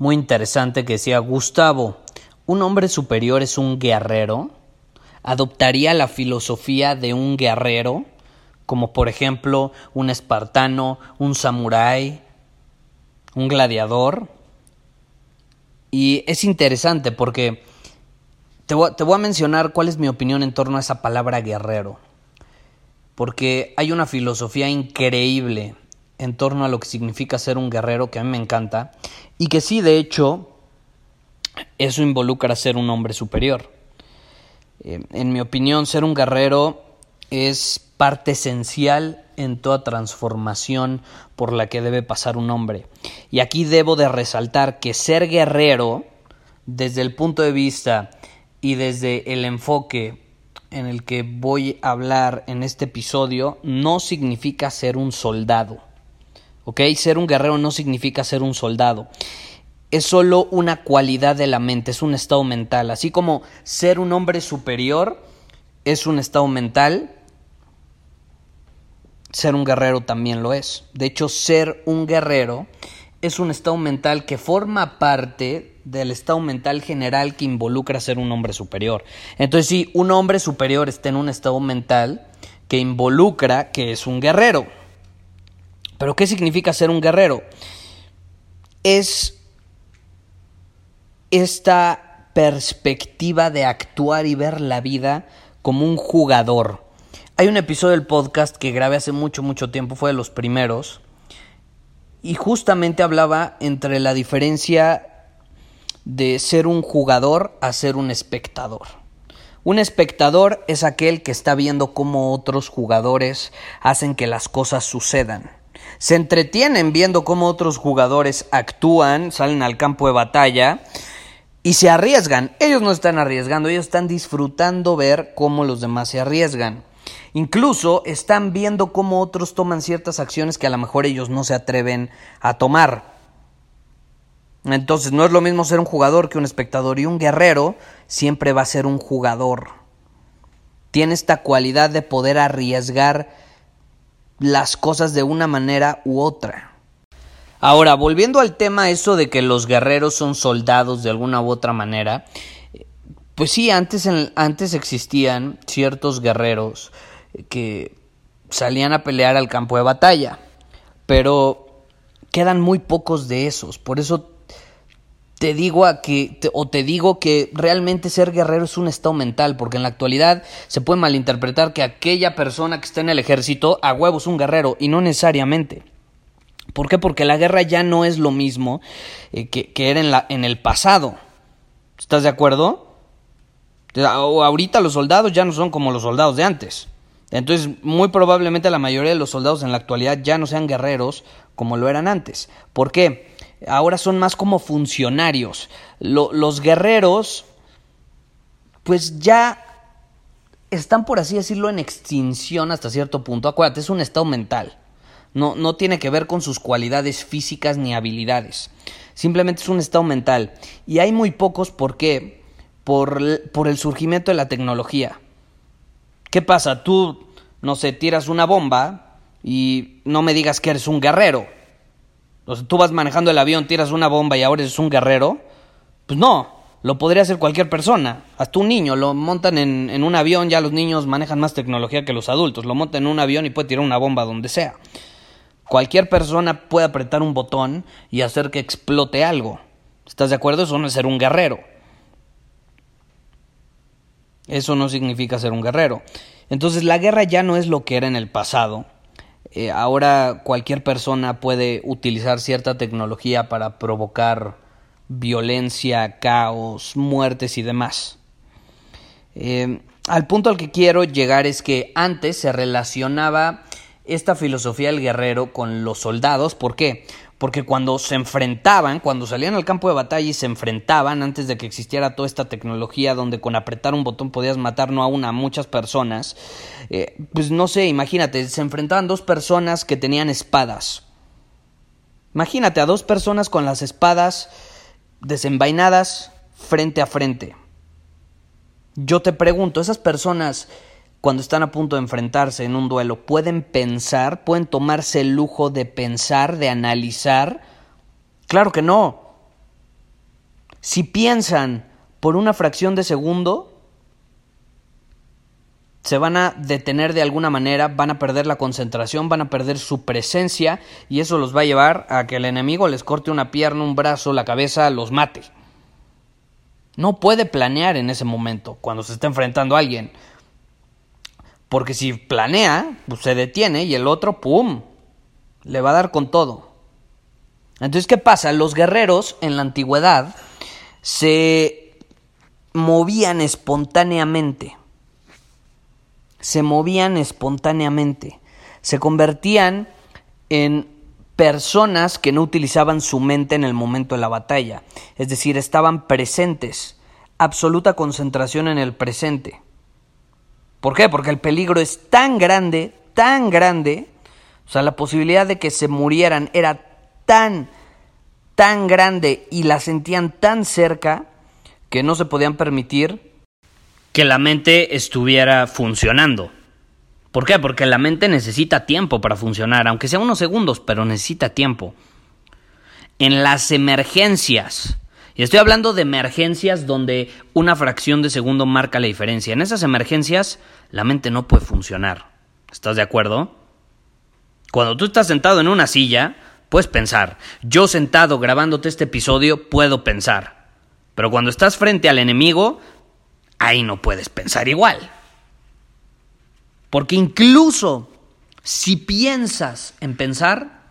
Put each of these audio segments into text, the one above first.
muy interesante que decía, Gustavo, ¿un hombre superior es un guerrero? ¿Adoptaría la filosofía de un guerrero? Como por ejemplo un espartano, un samurái, un gladiador. Y es interesante porque te voy, te voy, a mencionar cuál es mi opinión en torno a esa palabra guerrero. Porque hay una filosofía increíble en torno a lo que significa ser un guerrero que a mí me encanta y que sí, de hecho, eso involucra ser un hombre superior. Eh, en mi opinión, ser un guerrero es parte esencial en toda transformación por la que debe pasar un hombre. Y aquí debo de resaltar que ser guerrero, desde el punto de vista y desde el enfoque en el que voy a hablar en este episodio, no significa ser un soldado. ¿Ok? Ser un guerrero no significa ser un soldado. Es solo una cualidad de la mente, es un estado mental. Así como ser un hombre superior es un estado mental, ser un guerrero también lo es. De hecho, ser un guerrero es un estado mental que forma parte del estado mental general que involucra ser un hombre superior. Entonces, si un hombre superior está en un estado mental que involucra que es un guerrero. Pero ¿qué significa ser un guerrero? Es esta perspectiva de actuar y ver la vida como un jugador. Hay un episodio del podcast que grabé hace mucho, mucho tiempo, fue de los primeros, y justamente hablaba entre la diferencia de ser un jugador a ser un espectador. Un espectador es aquel que está viendo cómo otros jugadores hacen que las cosas sucedan se entretienen viendo cómo otros jugadores actúan, salen al campo de batalla y se arriesgan. Ellos no están arriesgando, ellos están disfrutando ver cómo los demás se arriesgan. Incluso están viendo cómo otros toman ciertas acciones que a lo mejor ellos no se atreven a tomar. Entonces no es lo mismo ser un jugador que un espectador y un guerrero siempre va a ser un jugador. Tiene esta cualidad de poder arriesgar las cosas de una manera u otra. Ahora, volviendo al tema eso de que los guerreros son soldados de alguna u otra manera, pues sí, antes, antes existían ciertos guerreros que salían a pelear al campo de batalla, pero quedan muy pocos de esos, por eso te digo a que o te digo que realmente ser guerrero es un estado mental, porque en la actualidad se puede malinterpretar que aquella persona que está en el ejército a huevo es un guerrero y no necesariamente. ¿Por qué? Porque la guerra ya no es lo mismo eh, que, que, era en, la, en el pasado. ¿Estás de acuerdo? Ahorita los soldados ya no son como los soldados de antes. Entonces, muy probablemente la mayoría de los soldados en la actualidad ya no sean guerreros como lo eran antes. ¿Por qué? Ahora son más como funcionarios. los guerreros, pues ya están, por así decirlo, en extinción hasta cierto punto. Acuérdate, es un estado mental. No, no tiene que ver con sus cualidades físicas ni habilidades. Simplemente es un estado mental. Y hay muy pocos, ¿por qué? Por, por el surgimiento de la tecnología. ¿Qué pasa? Tú, no sé, tiras una bomba y no me digas que eres un guerrero o sea, tú vas manejando el avión, tiras una bomba y ahora eres un guerrero. Pues no, lo podría hacer cualquier persona. Hasta un niño lo montan en, en, un avión, ya los niños manejan más tecnología que los adultos. Lo montan en un avión y puede tirar una bomba donde sea. Cualquier persona puede apretar un botón y hacer que explote algo. ¿Estás de acuerdo? Eso no es ser un guerrero. Eso no significa ser un guerrero. Entonces la guerra ya no es lo que era en el pasado. Eh, ahora cualquier persona puede utilizar cierta tecnología para provocar violencia, caos, muertes y demás. Eh, al punto al que quiero llegar es que antes se relacionaba esta filosofía del guerrero con los soldados. ¿Por qué? Porque cuando se enfrentaban, cuando salían al campo de batalla y se enfrentaban, antes de que existiera toda esta tecnología donde con apretar un botón podías matar no a una, a muchas personas, eh, pues no sé, imagínate, se enfrentaban dos personas que tenían espadas. Imagínate a dos personas con las espadas desenvainadas frente a frente. Yo te pregunto, esas personas cuando están a punto de enfrentarse en un duelo, pueden pensar, pueden tomarse el lujo de pensar, de analizar. Claro que no. Si piensan por una fracción de segundo, se van a detener de alguna manera, van a perder la concentración, van a perder su presencia y eso los va a llevar a que el enemigo les corte una pierna, un brazo, la cabeza, los mate. No puede planear en ese momento cuando se está enfrentando a alguien. Porque si planea, pues se detiene y el otro, ¡pum!, le va a dar con todo. Entonces, ¿qué pasa? Los guerreros en la antigüedad se movían espontáneamente. Se movían espontáneamente. Se convertían en personas que no utilizaban su mente en el momento de la batalla. Es decir, estaban presentes. Absoluta concentración en el presente. ¿Por qué? Porque el peligro es tan grande, tan grande, o sea, la posibilidad de que se murieran era tan, tan grande y la sentían tan cerca que no se podían permitir que la mente estuviera funcionando. ¿Por qué? Porque la mente necesita tiempo para funcionar, aunque sea unos segundos, pero necesita tiempo. En las emergencias, y estoy hablando de emergencias donde una fracción de segundo marca la diferencia. En esas emergencias la mente no puede funcionar. ¿Estás de acuerdo? Cuando tú estás sentado en una silla, puedes pensar. Yo sentado grabándote este episodio puedo pensar. Pero cuando estás frente al enemigo, ahí no puedes pensar igual. Porque incluso si piensas en pensar,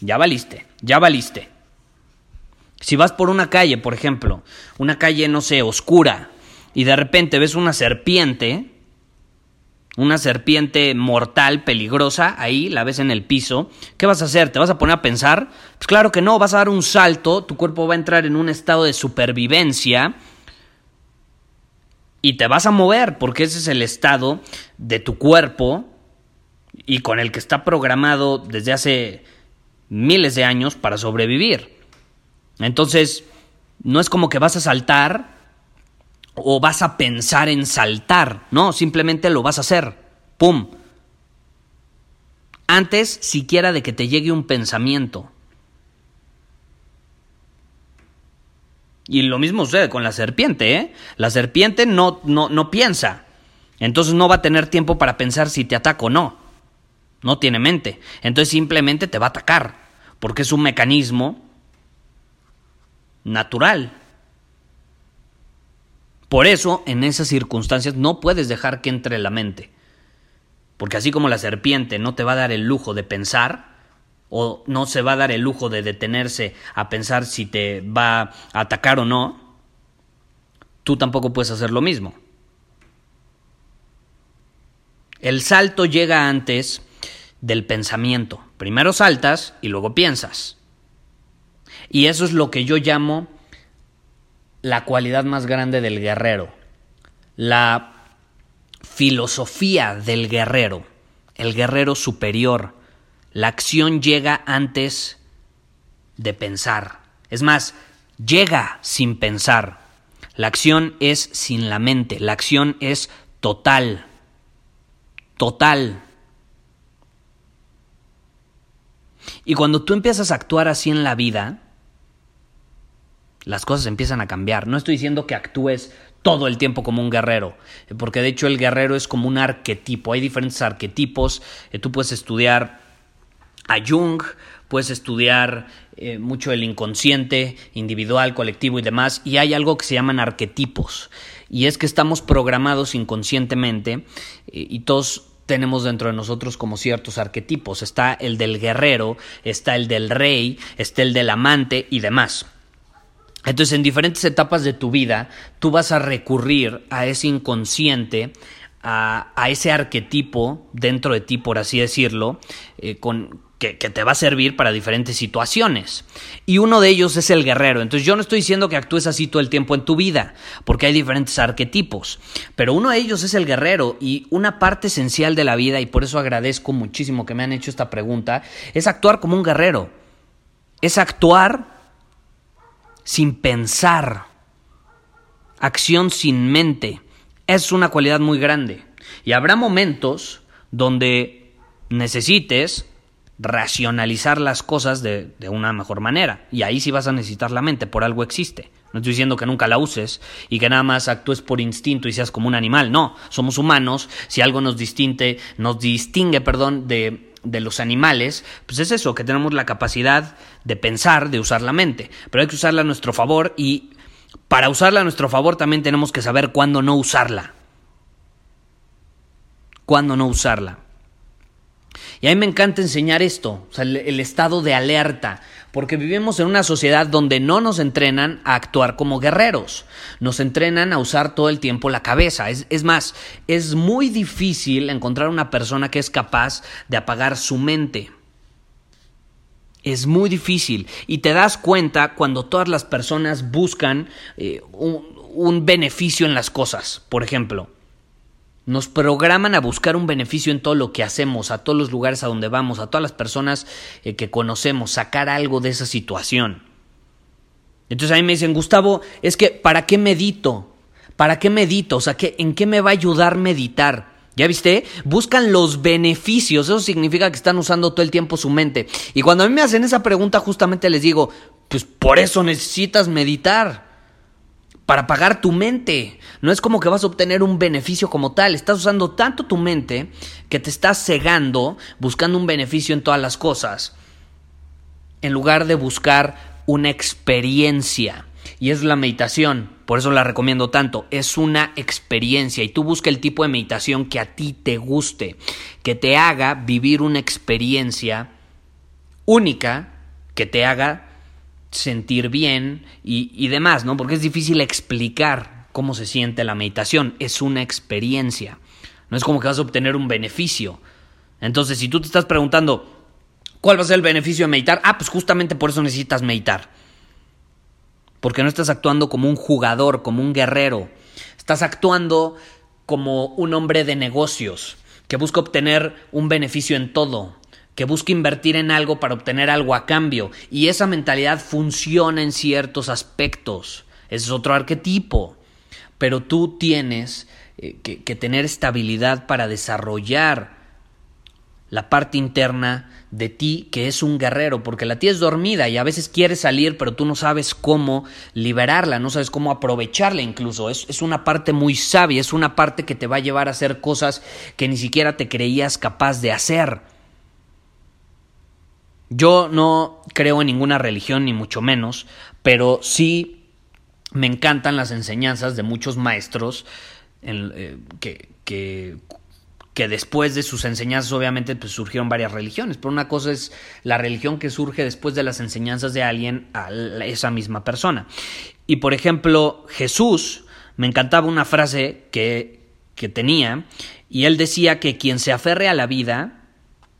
ya valiste, ya valiste. Si vas por una calle, por ejemplo, una calle, no sé, oscura, y de repente ves una serpiente, una serpiente mortal, peligrosa, ahí la ves en el piso, ¿qué vas a hacer? ¿Te vas a poner a pensar? Pues claro que no, vas a dar un salto, tu cuerpo va a entrar en un estado de supervivencia y te vas a mover, porque ese es el estado de tu cuerpo y con el que está programado desde hace miles de años para sobrevivir. Entonces, no es como que vas a saltar o vas a pensar en saltar, no, simplemente lo vas a hacer. ¡Pum! Antes siquiera de que te llegue un pensamiento. Y lo mismo sucede con la serpiente, ¿eh? La serpiente no, no, no piensa. Entonces no va a tener tiempo para pensar si te ataca o no. No tiene mente. Entonces simplemente te va a atacar. Porque es un mecanismo natural. Por eso, en esas circunstancias, no puedes dejar que entre la mente. Porque así como la serpiente no te va a dar el lujo de pensar, o no se va a dar el lujo de detenerse a pensar si te va a atacar o no, tú tampoco puedes hacer lo mismo. El salto llega antes del pensamiento. Primero saltas y luego piensas. Y eso es lo que yo llamo la cualidad más grande del guerrero, la filosofía del guerrero, el guerrero superior. La acción llega antes de pensar. Es más, llega sin pensar. La acción es sin la mente, la acción es total. Total. Y cuando tú empiezas a actuar así en la vida, las cosas empiezan a cambiar. No estoy diciendo que actúes todo el tiempo como un guerrero, porque de hecho el guerrero es como un arquetipo, hay diferentes arquetipos, eh, tú puedes estudiar a Jung, puedes estudiar eh, mucho el inconsciente, individual, colectivo y demás, y hay algo que se llaman arquetipos, y es que estamos programados inconscientemente eh, y todos tenemos dentro de nosotros como ciertos arquetipos. Está el del guerrero, está el del rey, está el del amante y demás. Entonces, en diferentes etapas de tu vida, tú vas a recurrir a ese inconsciente, a, ese arquetipo dentro de ti, por así decirlo, eh, con, que, te va a servir para diferentes situaciones. Y uno de ellos es el guerrero. Entonces yo no estoy diciendo que actúes así todo el tiempo en tu vida, porque hay diferentes arquetipos. Pero uno de ellos es el guerrero y una parte esencial de la vida, y por eso agradezco muchísimo que me han hecho esta pregunta, es actuar como un guerrero. Es actuar sin pensar, acción sin mente. Es una cualidad muy grande. Y habrá momentos donde necesites racionalizar las cosas de, de, una mejor manera. Y ahí sí vas a necesitar la mente, por algo existe. No estoy diciendo que nunca la uses y que nada más actúes por instinto y seas como un animal. No, somos humanos. Si algo nos distingue, nos distingue, perdón, de, de los animales, pues es eso, que tenemos la capacidad de pensar, de usar la mente, pero hay que usarla a nuestro favor y para usarla a nuestro favor también tenemos que saber cuándo no usarla. Cuándo no usarla. Y a mí me encanta enseñar esto, el, estado de alerta, porque vivimos en una sociedad donde no nos entrenan a actuar como guerreros, nos entrenan a usar todo el tiempo la cabeza. Es, más, es muy difícil encontrar una persona que es capaz de apagar su mente. Es muy difícil y te das cuenta cuando todas las personas buscan eh, un beneficio en las cosas, por ejemplo. Nos programan a buscar un beneficio en todo lo que hacemos, a todos los lugares a donde vamos, a todas las personas eh, que conocemos, sacar algo de esa situación. Entonces a mí me dicen, Gustavo, es que ¿para qué medito? ¿Para qué medito? O sea, ¿en qué me va a ayudar meditar? ¿Ya viste? Buscan los beneficios. Eso significa que están usando todo el tiempo su mente. Y cuando a mí me hacen esa pregunta, justamente les digo, pues por eso necesitas meditar para pagar tu mente. No es como que vas a obtener un beneficio como tal. Estás usando tanto tu mente que te estás cegando buscando un beneficio en todas las cosas. En lugar de buscar una experiencia. Y es la meditación. Por eso la recomiendo tanto. Es una experiencia. Y tú busca el tipo de meditación que a ti te guste. Que te haga vivir una experiencia única. Que te haga sentir bien y, demás, ¿no? Porque es difícil explicar cómo se siente la meditación. Es una experiencia. No es como que vas a obtener un beneficio. Entonces, si tú te estás preguntando, ¿cuál va a ser el beneficio de meditar? Ah, pues justamente por eso necesitas meditar. Porque no estás actuando como un jugador, como un guerrero. Estás actuando como un hombre de negocios que busca obtener un beneficio en todo que busca invertir en algo para obtener algo a cambio. Y esa mentalidad funciona en ciertos aspectos. Ese es otro arquetipo. Pero tú tienes eh, que, tener estabilidad para desarrollar la parte interna de ti que es un guerrero, porque la tía es dormida y a veces quiere salir, pero tú no sabes cómo liberarla, no sabes cómo aprovecharla incluso. Es, es, una parte muy sabia, es una parte que te va a llevar a hacer cosas que ni siquiera te creías capaz de hacer. Yo no creo en ninguna religión, ni mucho menos, pero sí me encantan las enseñanzas de muchos maestros eh, que, que, que, después de sus enseñanzas obviamente pues, surgieron varias religiones, pero una cosa es la religión que surge después de las enseñanzas de alguien a esa misma persona. Y por ejemplo, Jesús, me encantaba una frase que, que tenía, y él decía que quien se aferre a la vida,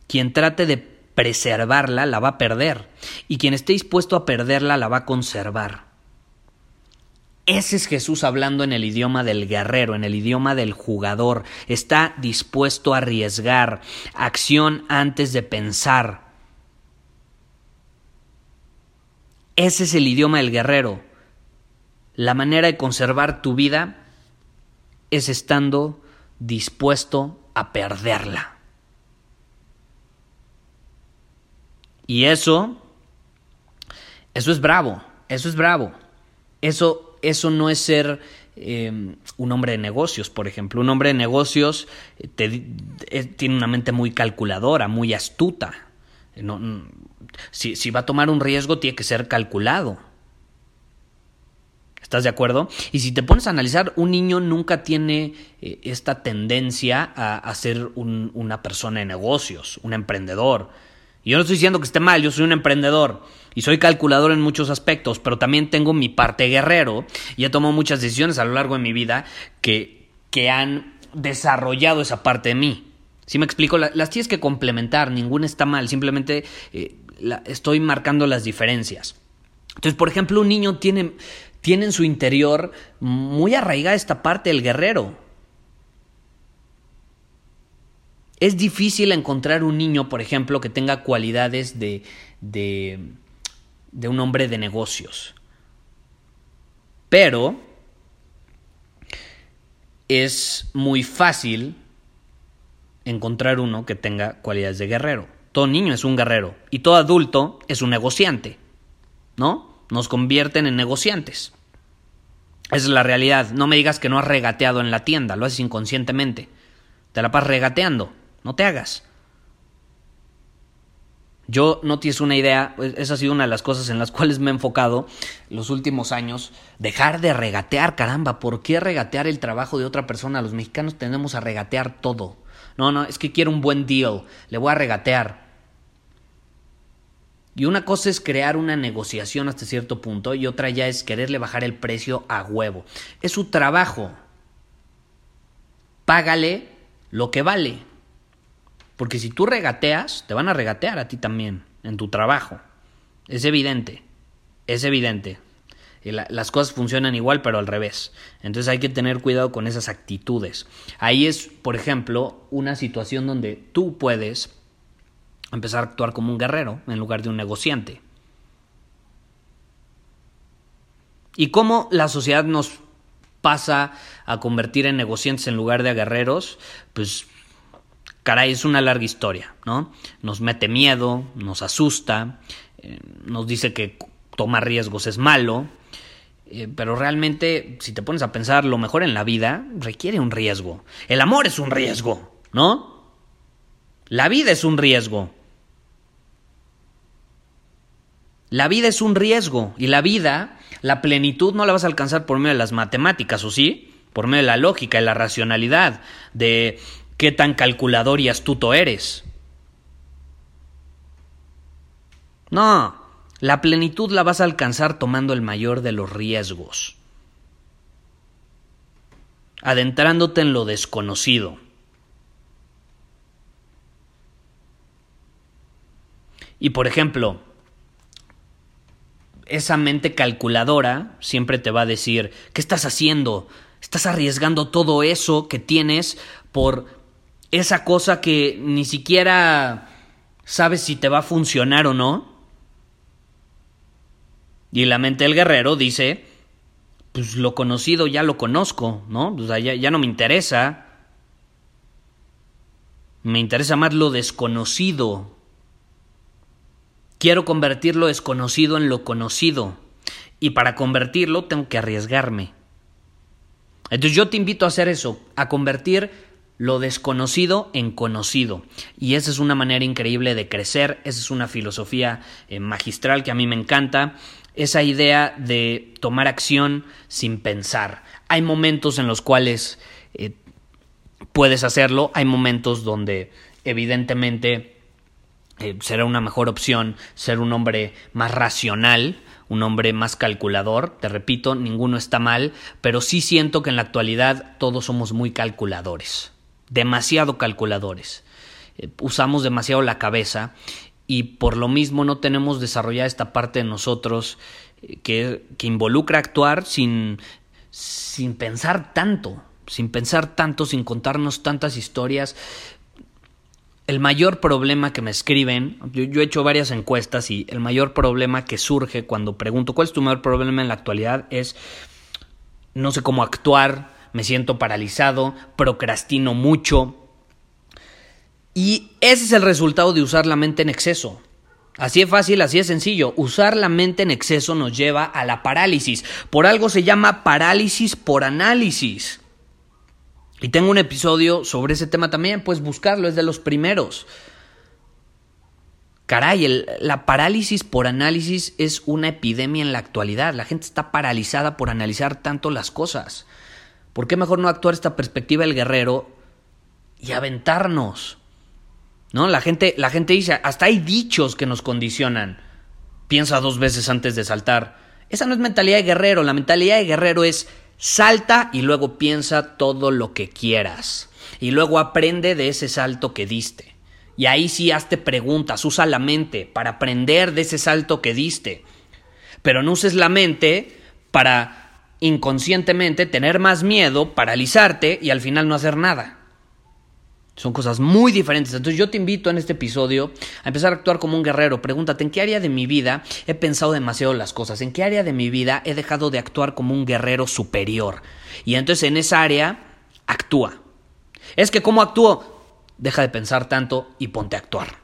quien trate de preservarla la va a perder y quien esté dispuesto a perderla la va a conservar. Ese es Jesús hablando en el idioma del guerrero, en el idioma del jugador. Está dispuesto a arriesgar, acción antes de pensar. Ese es el idioma del guerrero. La manera de conservar tu vida es estando dispuesto a perderla. Y eso, eso es bravo, eso es bravo. Eso, eso no es ser em, un hombre de negocios, por ejemplo. Un hombre de negocios eh, eh, tiene una mente muy calculadora, muy astuta. Si, si va a tomar un riesgo, tiene que ser calculado. ¿Estás de acuerdo? Y si te pones a analizar, un niño nunca tiene eh, esta tendencia a, ser un, una persona de negocios, un emprendedor. Y yo no estoy diciendo que esté mal, yo soy un emprendedor y soy calculador en muchos aspectos, pero también tengo mi parte guerrero y he tomado muchas decisiones a lo largo de mi vida que, que han desarrollado esa parte de mí. Si me explico, las tienes que complementar, ninguna está mal, simplemente eh, estoy marcando las diferencias. Entonces, por ejemplo, un niño tiene, tiene en su interior muy arraigada esta parte del guerrero. Es difícil encontrar un niño, por ejemplo, que tenga cualidades de, de, de un hombre de negocios. Pero es muy fácil encontrar uno que tenga cualidades de guerrero. Todo niño es un guerrero y todo adulto es un negociante, ¿no? Nos convierten en negociantes. Esa es la realidad. No me digas que no has regateado en la tienda, lo haces inconscientemente. Te la pasas regateando, no te hagas. Yo no tienes una idea, esa ha sido una de las cosas en las cuales me he enfocado los últimos años. Dejar de regatear, caramba, ¿por qué regatear el trabajo de otra persona? Los mexicanos tendemos a regatear todo. No, no, es que quiero un buen deal, le voy a regatear. Y una cosa es crear una negociación hasta cierto punto y otra ya es quererle bajar el precio a huevo. Es su trabajo. Págale lo que vale. Porque si tú regateas, te van a regatear a ti también en tu trabajo. Es evidente. Es evidente. las cosas funcionan igual, pero al revés. Entonces hay que tener cuidado con esas actitudes. Ahí es, por ejemplo, una situación donde tú puedes empezar a actuar como un guerrero en lugar de un negociante. ¿Y cómo la sociedad nos pasa a convertir en negociantes en lugar de a guerreros? Pues, caray, es una larga historia, ¿no? Nos mete miedo, nos asusta, eh, nos dice que tomar riesgos es malo, eh, pero realmente, si te pones a pensar, lo mejor en la vida requiere un riesgo. El amor es un riesgo, ¿no? La vida es un riesgo. La vida es un riesgo y la vida, la plenitud no la vas a alcanzar por medio de las matemáticas, ¿o sí? Por medio de la lógica y la racionalidad, de qué tan calculador y astuto eres. No, la plenitud la vas a alcanzar tomando el mayor de los riesgos, adentrándote en lo desconocido. Y por ejemplo, esa mente calculadora siempre te va a decir, ¿qué estás haciendo? Estás arriesgando todo eso que tienes por esa cosa que ni siquiera sabes si te va a funcionar o no. Y la mente del guerrero dice, pues lo conocido ya lo conozco, ¿no? O sea, ya, ya no me interesa. Me interesa más lo desconocido. Quiero convertir lo desconocido en lo conocido. Y para convertirlo tengo que arriesgarme. Entonces yo te invito a hacer eso, a convertir lo desconocido en conocido. Y esa es una manera increíble de crecer, esa es una filosofía eh, magistral que a mí me encanta, esa idea de tomar acción sin pensar. Hay momentos en los cuales eh, puedes hacerlo, hay momentos donde evidentemente eh, será una mejor opción ser un hombre más racional, un hombre más calculador. Te repito, ninguno está mal, pero sí siento que en la actualidad todos somos muy calculadores, demasiado calculadores. Eh, usamos demasiado la cabeza y por lo mismo no tenemos desarrollada esta parte de nosotros eh, que, que involucra actuar sin, sin pensar tanto, sin pensar tanto, sin contarnos tantas historias el mayor problema que me escriben, yo, he hecho varias encuestas y el mayor problema que surge cuando pregunto cuál es tu mayor problema en la actualidad es no sé cómo actuar, me siento paralizado, procrastino mucho. Y ese es el resultado de usar la mente en exceso. Así es fácil, así es sencillo. Usar la mente en exceso nos lleva a la parálisis. Por algo se llama parálisis por análisis. Y tengo un episodio sobre ese tema también, pues buscarlo, es de los primeros. Caray, la parálisis por análisis es una epidemia en la actualidad. La gente está paralizada por analizar tanto las cosas. ¿Por qué mejor no actuar esta perspectiva del guerrero y aventarnos? ¿No? La gente, la gente dice, hasta hay dichos que nos condicionan. Piensa dos veces antes de saltar. Esa no es mentalidad de guerrero. La mentalidad de guerrero es salta y luego piensa todo lo que quieras. Y luego aprende de ese salto que diste. Y ahí sí hazte preguntas, usa la mente para aprender de ese salto que diste. Pero no uses la mente para inconscientemente tener más miedo, paralizarte y al final no hacer nada. Son cosas muy diferentes. Entonces yo te invito en este episodio a empezar a actuar como un guerrero. Pregúntate en qué área de mi vida he pensado demasiado las cosas, en qué área de mi vida he dejado de actuar como un guerrero superior. Y entonces en esa área actúa. Es que cómo actúo, deja de pensar tanto y ponte a actuar.